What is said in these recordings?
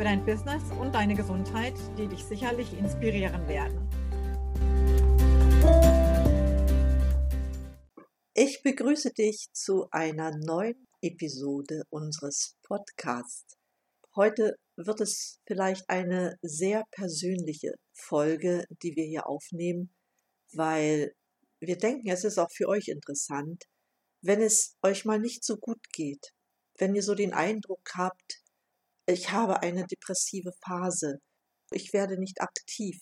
für dein Business und deine Gesundheit, die dich sicherlich inspirieren werden. Ich begrüße dich zu einer neuen Episode unseres Podcasts. Heute wird es vielleicht eine sehr persönliche Folge, die wir hier aufnehmen, weil wir denken, es ist auch für euch interessant, wenn es euch mal nicht so gut geht, wenn ihr so den Eindruck habt, ich habe eine depressive Phase, ich werde nicht aktiv.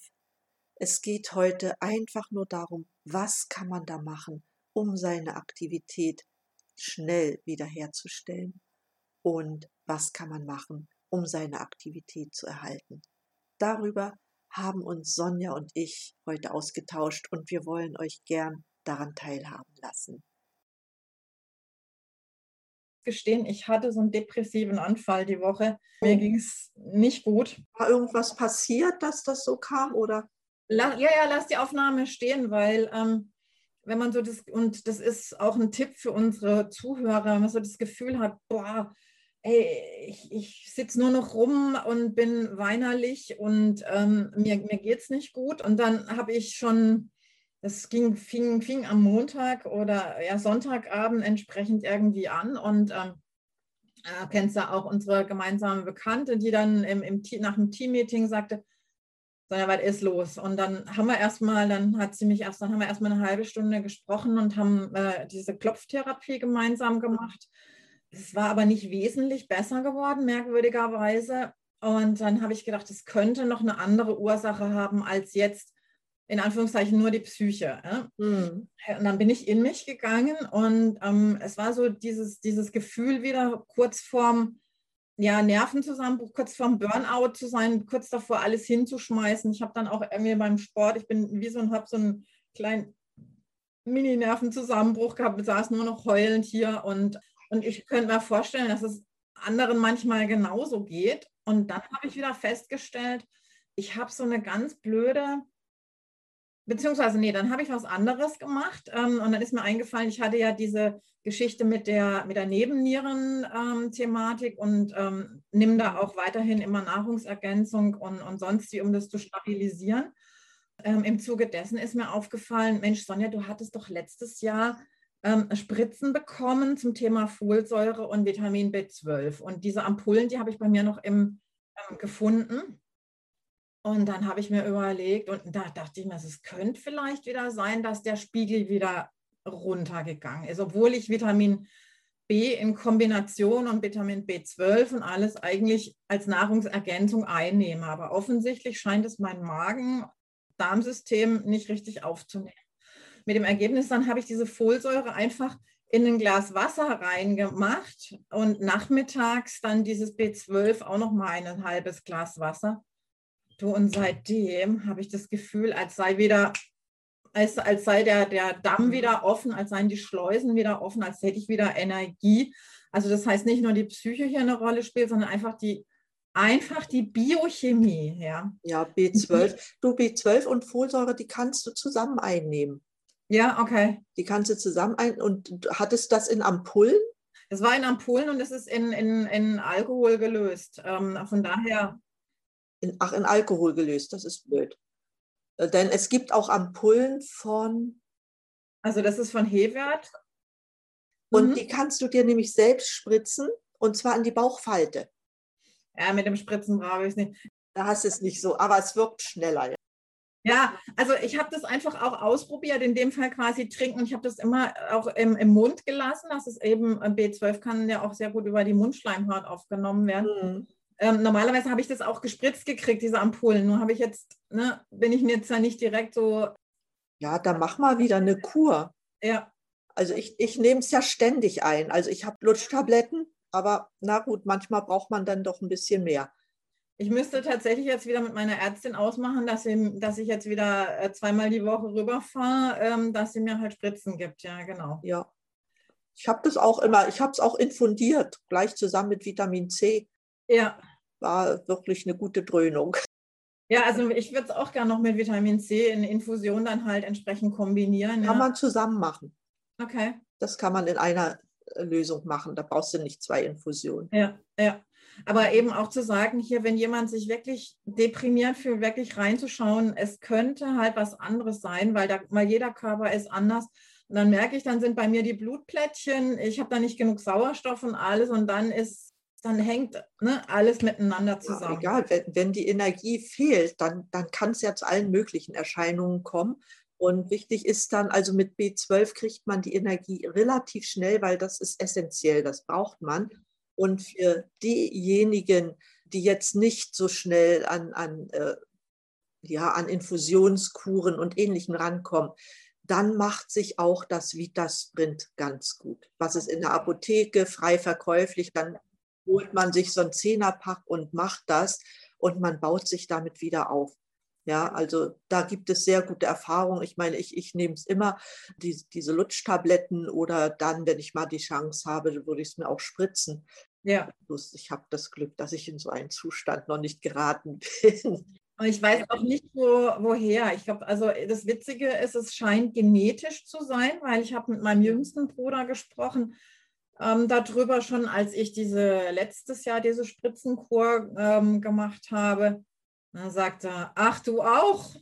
Es geht heute einfach nur darum, was kann man da machen, um seine Aktivität schnell wiederherzustellen und was kann man machen, um seine Aktivität zu erhalten. Darüber haben uns Sonja und ich heute ausgetauscht und wir wollen euch gern daran teilhaben lassen gestehen, ich hatte so einen depressiven Anfall die Woche. Mir oh. ging es nicht gut. War irgendwas passiert, dass das so kam, oder? La ja, ja, lass die Aufnahme stehen, weil ähm, wenn man so das, und das ist auch ein Tipp für unsere Zuhörer, wenn man so das Gefühl hat, boah, ey, ich, ich sitze nur noch rum und bin weinerlich und ähm, mir, mir geht es nicht gut. Und dann habe ich schon das ging, fing, fing am Montag oder ja, Sonntagabend entsprechend irgendwie an und ähm, äh, kennst du auch unsere gemeinsame Bekannte, die dann im, im, nach dem Teammeeting sagte, Sonja, was ist los? Und dann haben wir erstmal, dann hat sie mich erst, dann haben wir erstmal eine halbe Stunde gesprochen und haben äh, diese Klopftherapie gemeinsam gemacht. Es war aber nicht wesentlich besser geworden, merkwürdigerweise. Und dann habe ich gedacht, es könnte noch eine andere Ursache haben als jetzt in Anführungszeichen nur die Psyche. Ja? Mhm. Und dann bin ich in mich gegangen und ähm, es war so dieses, dieses Gefühl wieder kurz vorm ja, Nervenzusammenbruch, kurz vorm Burnout zu sein, kurz davor alles hinzuschmeißen. Ich habe dann auch irgendwie beim Sport, ich bin wie so ein, habe so einen kleinen Mini-Nervenzusammenbruch gehabt, saß nur noch heulend hier und, und ich könnte mir vorstellen, dass es anderen manchmal genauso geht. Und dann habe ich wieder festgestellt, ich habe so eine ganz blöde beziehungsweise nee, dann habe ich was anderes gemacht ähm, und dann ist mir eingefallen, ich hatte ja diese Geschichte mit der, mit der Nebennieren-Thematik ähm, und ähm, nimm da auch weiterhin immer Nahrungsergänzung und, und sonst wie, um das zu stabilisieren. Ähm, Im Zuge dessen ist mir aufgefallen, Mensch, Sonja, du hattest doch letztes Jahr ähm, Spritzen bekommen zum Thema Folsäure und Vitamin B12 und diese Ampullen, die habe ich bei mir noch im, ähm, gefunden. Und dann habe ich mir überlegt und da dachte ich mir, es könnte vielleicht wieder sein, dass der Spiegel wieder runtergegangen ist, obwohl ich Vitamin B in Kombination und Vitamin B12 und alles eigentlich als Nahrungsergänzung einnehme. Aber offensichtlich scheint es mein Magen-Darmsystem nicht richtig aufzunehmen. Mit dem Ergebnis dann habe ich diese Folsäure einfach in ein Glas Wasser reingemacht und nachmittags dann dieses B12 auch noch mal ein halbes Glas Wasser. Du, und seitdem habe ich das Gefühl, als sei wieder, als, als sei der, der Damm wieder offen, als seien die Schleusen wieder offen, als hätte ich wieder Energie. Also das heißt nicht nur die Psyche hier eine Rolle spielt, sondern einfach die, einfach die Biochemie. Ja, ja B12. Du, B12 und Folsäure, die kannst du zusammen einnehmen. Ja, okay. Die kannst du zusammen ein und hattest das in Ampullen? Es war in Ampullen und es ist in, in, in Alkohol gelöst. Ähm, von daher in, ach, in Alkohol gelöst. Das ist blöd. Äh, denn es gibt auch Ampullen von. Also das ist von Hewert. Und mhm. die kannst du dir nämlich selbst spritzen und zwar an die Bauchfalte. Ja, mit dem Spritzen brauche ich es nicht. Da hast du es nicht so, aber es wirkt schneller. Ja, also ich habe das einfach auch ausprobiert, in dem Fall quasi trinken. Ich habe das immer auch im, im, Mund gelassen. Das ist eben, äh, B12 kann ja auch sehr gut über die Mundschleimhaut aufgenommen werden. Mhm. Ähm, normalerweise habe ich das auch gespritzt gekriegt, diese Ampullen. Nur habe ich jetzt, ne, bin ich mir jetzt ja nicht direkt so. Ja, dann mach mal wieder eine Kur. Ja. Also ich, ich nehme es ja ständig ein. Also ich habe Lutschtabletten, aber na gut, manchmal braucht man dann doch ein bisschen mehr. Ich müsste tatsächlich jetzt wieder mit meiner Ärztin ausmachen, dass, sie, dass ich jetzt wieder äh, zweimal die Woche rüberfahre, ähm, dass sie mir halt Spritzen gibt. Ja, genau. Ja. Ich habe das auch immer, ich habe es auch infundiert, gleich zusammen mit Vitamin C. Ja. War wirklich eine gute Dröhnung. Ja, also ich würde es auch gerne noch mit Vitamin C in Infusion dann halt entsprechend kombinieren. Kann ja. man zusammen machen. Okay. Das kann man in einer äh, Lösung machen. Da brauchst du nicht zwei Infusionen. Ja, ja. Aber eben auch zu sagen, hier, wenn jemand sich wirklich deprimiert fühlt, wirklich reinzuschauen, es könnte halt was anderes sein, weil, da, weil jeder Körper ist anders. Und dann merke ich, dann sind bei mir die Blutplättchen, ich habe da nicht genug Sauerstoff und alles und dann ist, dann hängt ne, alles miteinander zusammen. Ja, egal, wenn, wenn die Energie fehlt, dann, dann kann es ja zu allen möglichen Erscheinungen kommen. Und wichtig ist dann, also mit B12 kriegt man die Energie relativ schnell, weil das ist essentiell, das braucht man. Und für diejenigen, die jetzt nicht so schnell an, an, äh, ja, an Infusionskuren und Ähnlichem rankommen, dann macht sich auch das Vitasprint ganz gut. Was ist in der Apotheke frei verkäuflich, dann holt man sich so ein Zehnerpack und macht das und man baut sich damit wieder auf. Ja, also da gibt es sehr gute Erfahrungen. Ich meine, ich, ich nehme es immer, die, diese Lutschtabletten oder dann, wenn ich mal die Chance habe, würde ich es mir auch spritzen. Ja. Ich habe das Glück, dass ich in so einen Zustand noch nicht geraten bin. Und ich weiß auch nicht, wo, woher. Ich glaube, also das Witzige ist, es scheint genetisch zu sein, weil ich habe mit meinem jüngsten Bruder gesprochen ähm, darüber schon, als ich diese letztes Jahr diese Spritzenkur ähm, gemacht habe. Dann sagte er, ach du auch?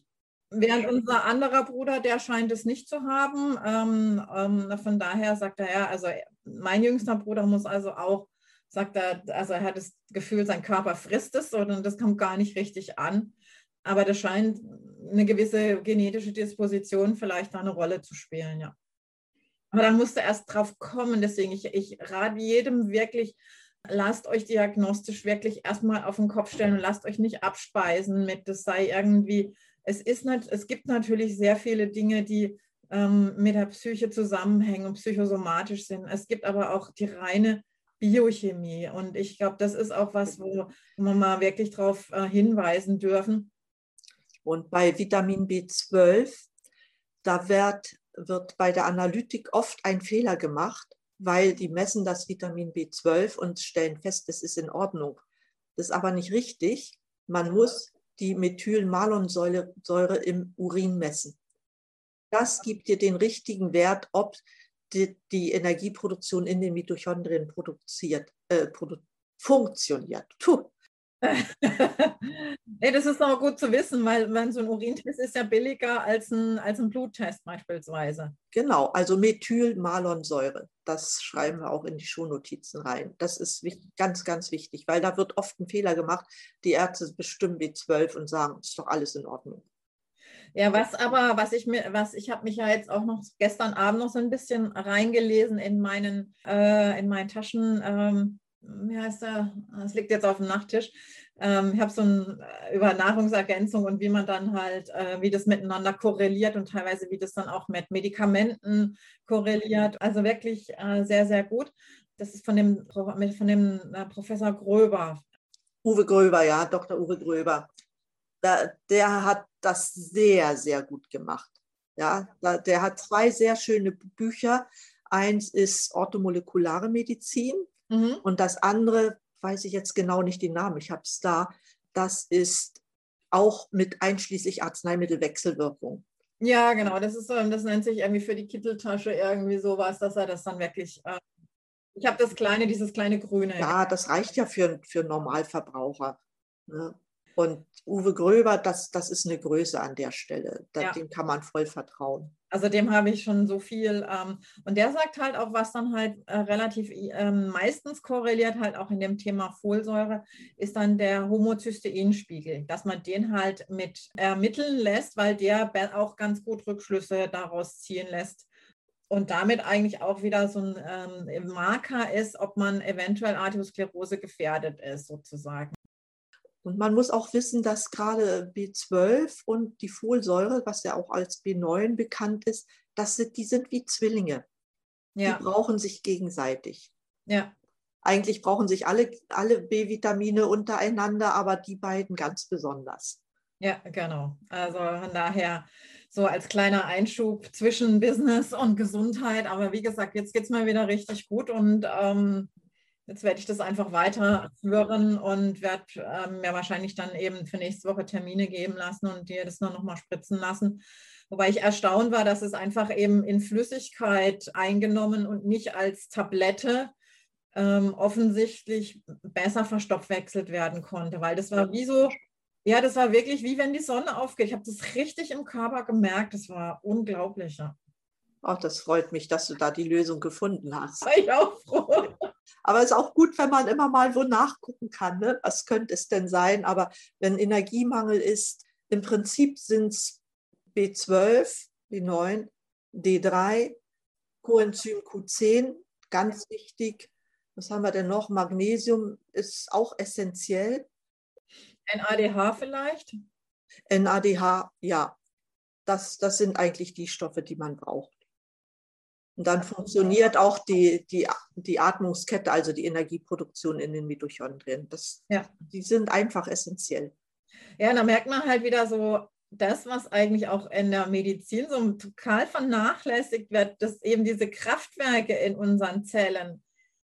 Während unser anderer Bruder, der scheint es nicht zu haben. Ähm, ähm von daher sagt er, ja, also mein jüngster Bruder muss also auch sagt er, also er hat das Gefühl, sein Körper frisst es und das kommt gar nicht richtig an. Aber das scheint eine gewisse genetische Disposition vielleicht eine Rolle zu spielen, ja. Aber dann musst du erst drauf kommen. Deswegen, ich, ich rate jedem wirklich, lasst euch diagnostisch wirklich erstmal auf den Kopf stellen und lasst euch nicht abspeisen mit, das sei irgendwie, es ist nicht, es gibt natürlich sehr viele Dinge, die ähm, mit der Psyche zusammenhängen und psychosomatisch sind. Es gibt aber auch die reine Biochemie. Und ich glaube, das ist auch was, wo, wir mal wirklich darauf äh, hinweisen dürfen. Und bei Vitamin B12, da wird, wird bei der Analytik oft ein Fehler gemacht, weil die messen das Vitamin B12 und stellen fest, es ist in Ordnung. Das ist aber nicht richtig. Man muss die Methylmalonsäure im Urin messen. Das gibt dir den richtigen Wert, ob die, die Energieproduktion in den Mitochondrien produziert, äh, produ funktioniert. Puh. nee, das ist aber gut zu wissen, weil, weil so ein Urintest ist ja billiger als ein, als ein Bluttest beispielsweise. Genau, also Methylmalonsäure, das schreiben wir auch in die Shownotizen rein. Das ist wichtig, ganz, ganz wichtig, weil da wird oft ein Fehler gemacht. Die Ärzte bestimmen B12 und sagen, ist doch alles in Ordnung. Ja, was aber, was ich mir, was ich habe mich ja jetzt auch noch gestern Abend noch so ein bisschen reingelesen in meinen, äh, in meinen Taschen. Ähm, wie heißt der? Es liegt jetzt auf dem Nachttisch. Ähm, ich habe so ein äh, über Nahrungsergänzung und wie man dann halt, äh, wie das miteinander korreliert und teilweise wie das dann auch mit Medikamenten korreliert. Also wirklich äh, sehr, sehr gut. Das ist von dem, von dem äh, Professor Gröber. Uwe Gröber, ja, Dr. Uwe Gröber der hat das sehr, sehr gut gemacht. Ja, der hat zwei sehr schöne Bücher. Eins ist orthomolekulare Medizin mhm. und das andere, weiß ich jetzt genau nicht den Namen, ich habe es da, das ist auch mit einschließlich Arzneimittelwechselwirkung. Ja, genau, das ist so, das nennt sich irgendwie für die Kitteltasche irgendwie sowas, dass er das dann wirklich. Äh, ich habe das kleine, dieses kleine Grüne. Ja, das reicht ja für, für Normalverbraucher. Ne? Und Uwe Gröber, das, das ist eine Größe an der Stelle. Da, ja. Dem kann man voll vertrauen. Also dem habe ich schon so viel. Ähm, und der sagt halt auch, was dann halt äh, relativ ähm, meistens korreliert, halt auch in dem Thema Folsäure, ist dann der Homozysteinspiegel, dass man den halt mit ermitteln lässt, weil der auch ganz gut Rückschlüsse daraus ziehen lässt. Und damit eigentlich auch wieder so ein ähm, Marker ist, ob man eventuell Arteriosklerose gefährdet ist, sozusagen. Und man muss auch wissen, dass gerade B12 und die Folsäure, was ja auch als B9 bekannt ist, das sind, die sind wie Zwillinge. Ja. Die brauchen sich gegenseitig. Ja. Eigentlich brauchen sich alle, alle B-Vitamine untereinander, aber die beiden ganz besonders. Ja, genau. Also von daher so als kleiner Einschub zwischen Business und Gesundheit. Aber wie gesagt, jetzt geht es mir wieder richtig gut und ähm, jetzt werde ich das einfach weiterführen und werde ähm, mir wahrscheinlich dann eben für nächste Woche Termine geben lassen und dir das nur noch mal spritzen lassen. Wobei ich erstaunt war, dass es einfach eben in Flüssigkeit eingenommen und nicht als Tablette ähm, offensichtlich besser verstoffwechselt werden konnte, weil das war wie so, ja, das war wirklich wie wenn die Sonne aufgeht. Ich habe das richtig im Körper gemerkt. Das war unglaublich. Ja. Auch das freut mich, dass du da die Lösung gefunden hast. War ich auch froh. Aber es ist auch gut, wenn man immer mal wo nachgucken kann. Ne? Was könnte es denn sein? Aber wenn Energiemangel ist, im Prinzip sind es B12, B9, D3, Coenzym Q10, ganz wichtig. Was haben wir denn noch? Magnesium ist auch essentiell. NADH vielleicht? NADH, ja. Das, das sind eigentlich die Stoffe, die man braucht. Und dann funktioniert auch die, die, die Atmungskette, also die Energieproduktion in den Mitochondrien. Das, ja. Die sind einfach essentiell. Ja, da merkt man halt wieder so, das, was eigentlich auch in der Medizin so total vernachlässigt wird, dass eben diese Kraftwerke in unseren Zellen,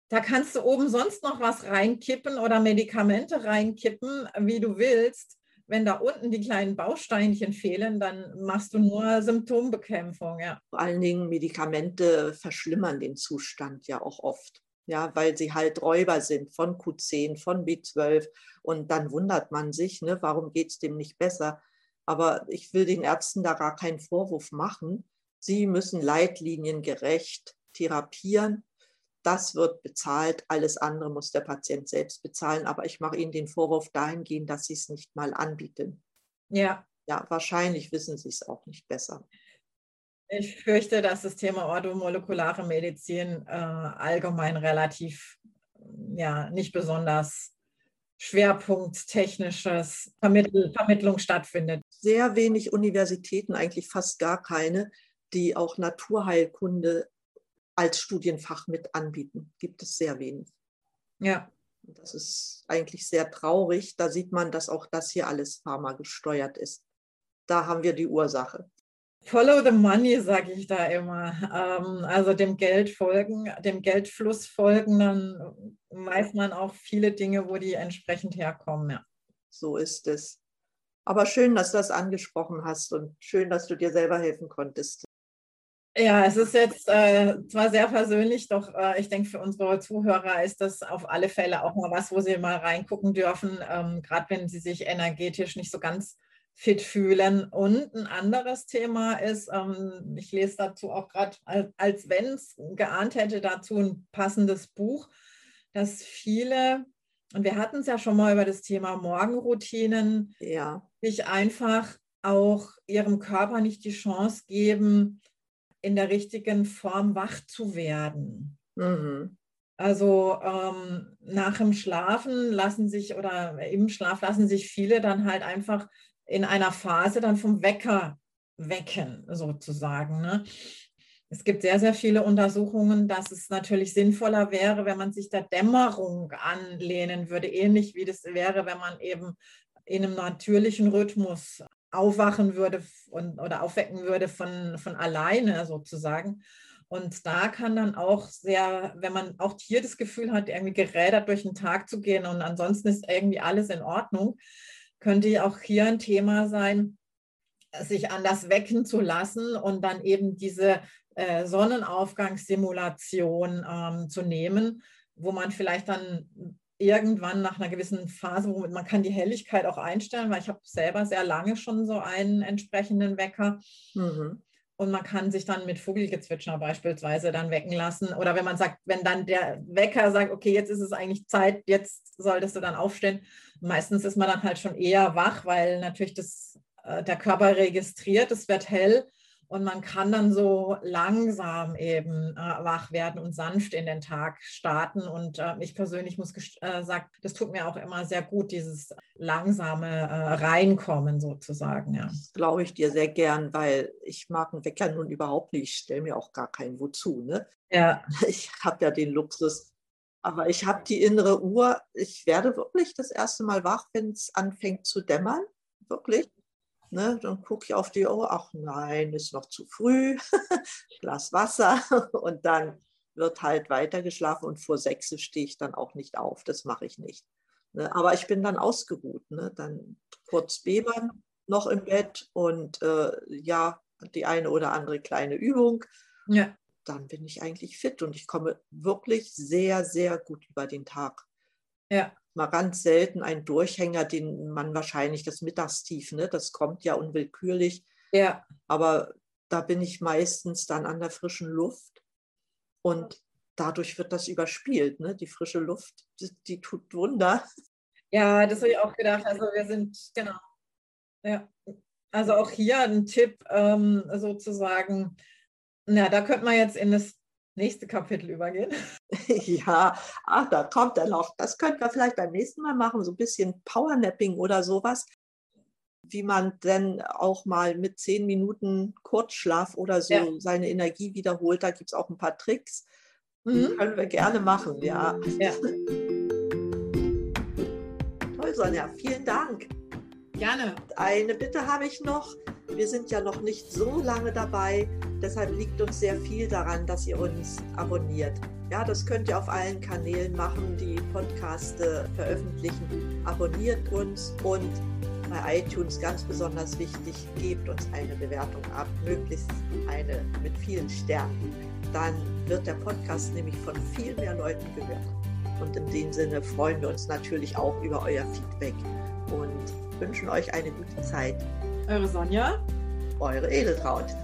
da kannst du oben sonst noch was reinkippen oder Medikamente reinkippen, wie du willst. Wenn da unten die kleinen Bausteinchen fehlen, dann machst du nur Symptombekämpfung. Ja. Vor allen Dingen Medikamente verschlimmern den Zustand ja auch oft. Ja, weil sie halt Räuber sind von Q10, von B12. Und dann wundert man sich, ne, warum geht es dem nicht besser? Aber ich will den Ärzten da gar keinen Vorwurf machen. Sie müssen leitliniengerecht therapieren das wird bezahlt, alles andere muss der Patient selbst bezahlen. Aber ich mache Ihnen den Vorwurf dahingehend, dass Sie es nicht mal anbieten. Ja. Ja, wahrscheinlich wissen Sie es auch nicht besser. Ich fürchte, dass das Thema orthomolekulare Medizin äh, allgemein relativ, ja, nicht besonders schwerpunkttechnisches Vermittl Vermittlung stattfindet. Sehr wenig Universitäten, eigentlich fast gar keine, die auch Naturheilkunde als Studienfach mit anbieten. Gibt es sehr wenig. Ja. Das ist eigentlich sehr traurig. Da sieht man, dass auch das hier alles Pharma gesteuert ist. Da haben wir die Ursache. Follow the money, sage ich da immer. Ähm, also dem Geld folgen, dem Geldfluss folgen, dann weiß man auch viele Dinge, wo die entsprechend herkommen. Ja. So ist es. Aber schön, dass du das angesprochen hast und schön, dass du dir selber helfen konntest. Ja, es ist jetzt äh, zwar sehr persönlich, doch äh, ich denke, für unsere Zuhörer ist das auf alle Fälle auch mal was, wo sie mal reingucken dürfen, ähm, gerade wenn sie sich energetisch nicht so ganz fit fühlen. Und ein anderes Thema ist, ähm, ich lese dazu auch gerade, als, als wenn es geahnt hätte, dazu ein passendes Buch, dass viele, und wir hatten es ja schon mal über das Thema Morgenroutinen, ja. sich einfach auch ihrem Körper nicht die Chance geben, in der richtigen Form wach zu werden. Mhm. Also ähm, nach dem Schlafen lassen sich oder im Schlaf lassen sich viele dann halt einfach in einer Phase dann vom Wecker wecken, sozusagen. Ne? Es gibt sehr, sehr viele Untersuchungen, dass es natürlich sinnvoller wäre, wenn man sich der Dämmerung anlehnen würde, ähnlich wie das wäre, wenn man eben in einem natürlichen Rhythmus aufwachen würde und, oder aufwecken würde von, von alleine sozusagen. Und da kann dann auch sehr, wenn man auch hier das Gefühl hat, irgendwie gerädert durch den Tag zu gehen und ansonsten ist irgendwie alles in Ordnung, könnte auch hier ein Thema sein, sich anders wecken zu lassen und dann eben diese äh, Sonnenaufgangssimulation ähm, zu nehmen, wo man vielleicht dann irgendwann nach einer gewissen Phase, wo man kann die Helligkeit auch einstellen, weil ich habe selber sehr lange schon so einen entsprechenden Wecker. Mhm. Und man kann sich dann mit Vogelgezwitscher beispielsweise dann wecken lassen. Oder wenn man sagt, wenn dann der Wecker sagt, okay, jetzt ist es eigentlich Zeit, jetzt solltest du dann aufstehen. Meistens ist man dann halt schon eher wach, weil natürlich das, äh, der Körper registriert, es wird hell und man kann dann so langsam eben äh, wach werden und sanft in den Tag starten. Und äh, ich persönlich muss äh, sagen, das tut mir auch immer sehr gut, dieses langsame äh, Reinkommen sozusagen. Ja. Das glaube ich dir sehr gern, weil ich mag einen Wecker nun überhaupt nicht. Ich stelle mir auch gar keinen wozu. Ne? Ja. Ich habe ja den Luxus, Aber ich habe die innere Uhr, ich werde wirklich das erste Mal wach, wenn es anfängt zu dämmern. Wirklich. Ne, dann gucke ich auf die Uhr, ach nein, ist noch zu früh, Glas Wasser und dann wird halt weiter geschlafen und vor sechs stehe ich dann auch nicht auf, das mache ich nicht. Ne, aber ich bin dann ausgeruht, ne, dann kurz bebern noch im Bett und äh, ja, die eine oder andere kleine Übung. Ja. Dann bin ich eigentlich fit und ich komme wirklich sehr, sehr gut über den Tag. Ja mal ganz selten ein Durchhänger, den man wahrscheinlich das Mittagstief, ne, das kommt ja unwillkürlich. Ja. Aber da bin ich meistens dann an der frischen Luft und dadurch wird das überspielt. Ne? Die frische Luft, die, die tut Wunder. Ja, das habe ich auch gedacht. Also wir sind, genau. Ja. Also auch hier ein Tipp ähm, sozusagen. Na, da könnte man jetzt in das nächste Kapitel übergehen. Ja, ach, da kommt er noch. Das könnten wir vielleicht beim nächsten Mal machen, so ein bisschen Powernapping oder sowas. Wie man denn auch mal mit zehn Minuten Kurzschlaf oder so ja. seine Energie wiederholt. Da gibt es auch ein paar Tricks. Mhm. können wir gerne machen, ja. ja. Toll, Sonja, vielen Dank. Gerne. Eine Bitte habe ich noch. Wir sind ja noch nicht so lange dabei, deshalb liegt uns sehr viel daran, dass ihr uns abonniert. Ja, das könnt ihr auf allen Kanälen machen, die Podcaste veröffentlichen. Abonniert uns und bei iTunes ganz besonders wichtig, gebt uns eine Bewertung ab, möglichst eine mit vielen Sternen. Dann wird der Podcast nämlich von viel mehr Leuten gehört. Und in dem Sinne freuen wir uns natürlich auch über euer Feedback und wünschen euch eine gute Zeit. Eure Sonja. Eure Edeltraut.